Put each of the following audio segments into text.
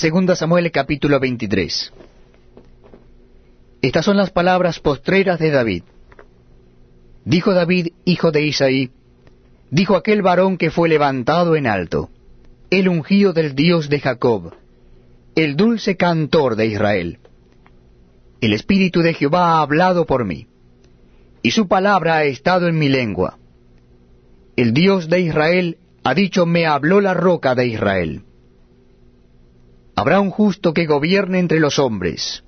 Segunda Samuel capítulo 23. Estas son las palabras postreras de David. Dijo David, hijo de Isaí, dijo aquel varón que fue levantado en alto, el ungido del Dios de Jacob, el dulce cantor de Israel. El Espíritu de Jehová ha hablado por mí, y su palabra ha estado en mi lengua. El Dios de Israel ha dicho, me habló la roca de Israel. Habrá un justo que gobierne entre los hombres,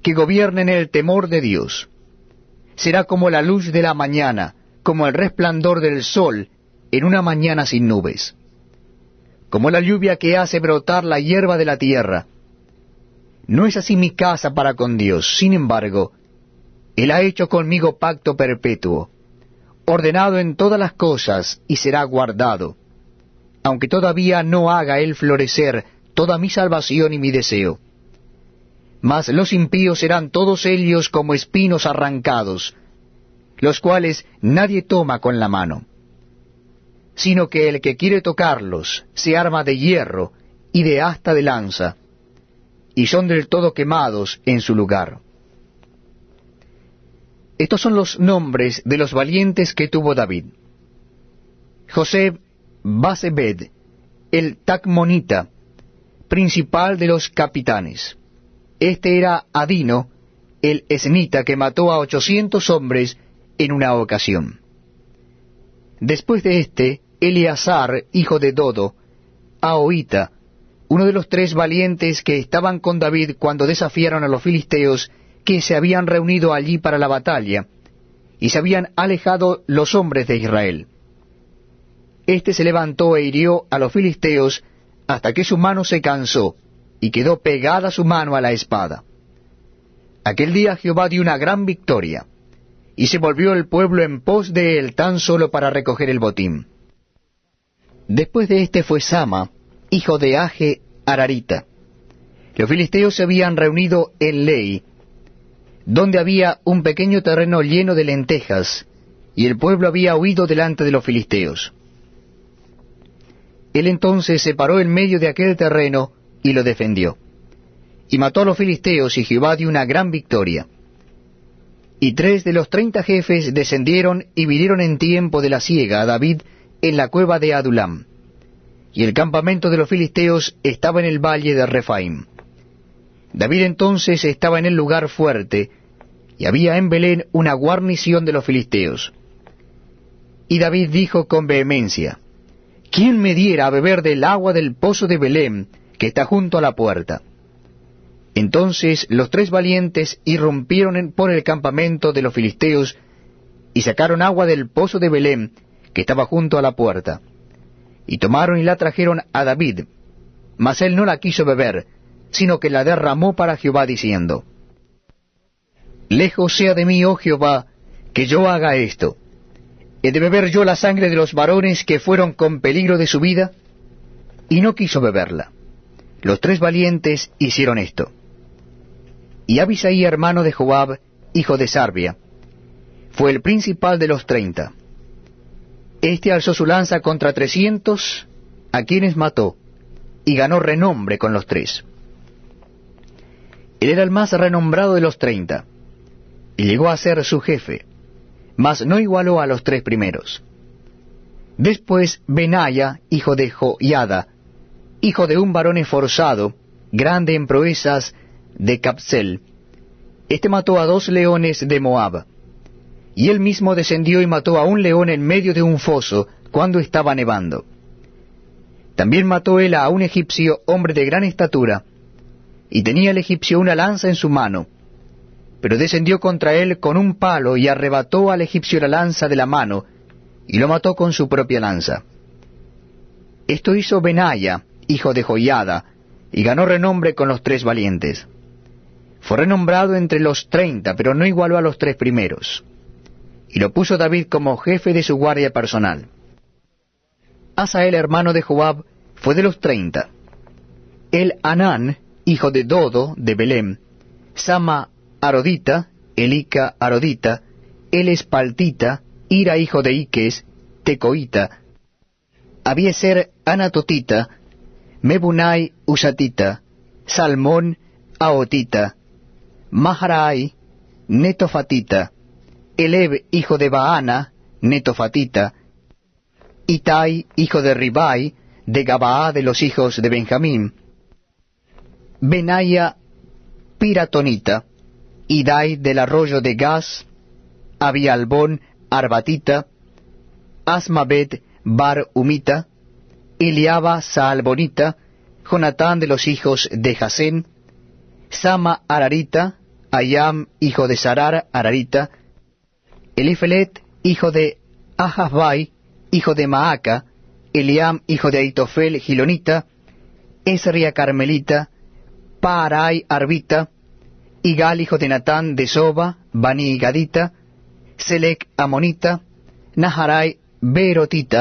que gobierne en el temor de Dios. Será como la luz de la mañana, como el resplandor del sol en una mañana sin nubes, como la lluvia que hace brotar la hierba de la tierra. No es así mi casa para con Dios, sin embargo, Él ha hecho conmigo pacto perpetuo, ordenado en todas las cosas y será guardado, aunque todavía no haga Él florecer toda mi salvación y mi deseo. Mas los impíos serán todos ellos como espinos arrancados, los cuales nadie toma con la mano, sino que el que quiere tocarlos se arma de hierro y de asta de lanza, y son del todo quemados en su lugar. Estos son los nombres de los valientes que tuvo David. José Basebed, el Tacmonita, principal de los capitanes. Este era Adino, el esnita que mató a ochocientos hombres en una ocasión. Después de éste, Eleazar, hijo de Dodo, Ahoita, uno de los tres valientes que estaban con David cuando desafiaron a los filisteos que se habían reunido allí para la batalla, y se habían alejado los hombres de Israel. Este se levantó e hirió a los filisteos hasta que su mano se cansó, y quedó pegada su mano a la espada. Aquel día Jehová dio una gran victoria, y se volvió el pueblo en pos de él tan solo para recoger el botín. Después de éste fue Sama, hijo de Age Ararita. Los filisteos se habían reunido en Ley, donde había un pequeño terreno lleno de lentejas, y el pueblo había huido delante de los filisteos. Él entonces se paró en medio de aquel terreno y lo defendió. Y mató a los filisteos y Jehová dio una gran victoria. Y tres de los treinta jefes descendieron y vinieron en tiempo de la siega a David en la cueva de Adulam. Y el campamento de los filisteos estaba en el valle de Refaim. David entonces estaba en el lugar fuerte, y había en Belén una guarnición de los filisteos. Y David dijo con vehemencia, ¿quién me diera a beber del agua del pozo de Belén, que está junto a la puerta? Entonces los tres valientes irrumpieron por el campamento de los filisteos y sacaron agua del pozo de Belén, que estaba junto a la puerta. Y tomaron y la trajeron a David, mas él no la quiso beber, sino que la derramó para Jehová, diciendo, Lejos sea de mí, oh Jehová, que yo haga esto ¿He de beber yo la sangre de los varones que fueron con peligro de su vida? Y no quiso beberla. Los tres valientes hicieron esto. Y Abisaí, hermano de Joab, hijo de Sarbia, fue el principal de los treinta. Este alzó su lanza contra trescientos, a quienes mató, y ganó renombre con los tres. Él era el más renombrado de los treinta, y llegó a ser su jefe mas no igualó a los tres primeros. Después Benaya, hijo de Joiada, hijo de un varón esforzado, grande en proezas de Capsel. Este mató a dos leones de Moab. Y él mismo descendió y mató a un león en medio de un foso, cuando estaba nevando. También mató él a un egipcio, hombre de gran estatura, y tenía el egipcio una lanza en su mano, pero descendió contra él con un palo y arrebató al egipcio la lanza de la mano, y lo mató con su propia lanza. Esto hizo Benaya, hijo de Joiada, y ganó renombre con los tres valientes. Fue renombrado entre los treinta, pero no igualó a los tres primeros. Y lo puso David como jefe de su guardia personal. Asael, hermano de Joab, fue de los treinta. El Anán, hijo de Dodo, de Belém, Sama Arodita, Elica Arodita, el Espaltita, Ira hijo de Iques, Tecoita, Abieser Anatotita, Mebunai Usatita, Salmón, Aotita, Maharai, Netofatita, Eleb, hijo de Baana, Netofatita, Itai, hijo de Ribai, de Gabaá de los hijos de Benjamín, Benaya, Piratonita, Idai del arroyo de Gaz, Abialbón, Arbatita, Asmabet, Bar Umita, Eliaba Saalbonita, Jonatán de los hijos de Jasén, Sama Ararita, Ayam, hijo de Sarar Ararita, Elifelet, hijo de Ahasbai, hijo de Maaca, Eliam, hijo de Aitofel, Gilonita, Esria Carmelita, Paarai Arbita, Igal, hijo de Natán de Soba, Bani Gadita, Selec Amonita, Naharai Berotita,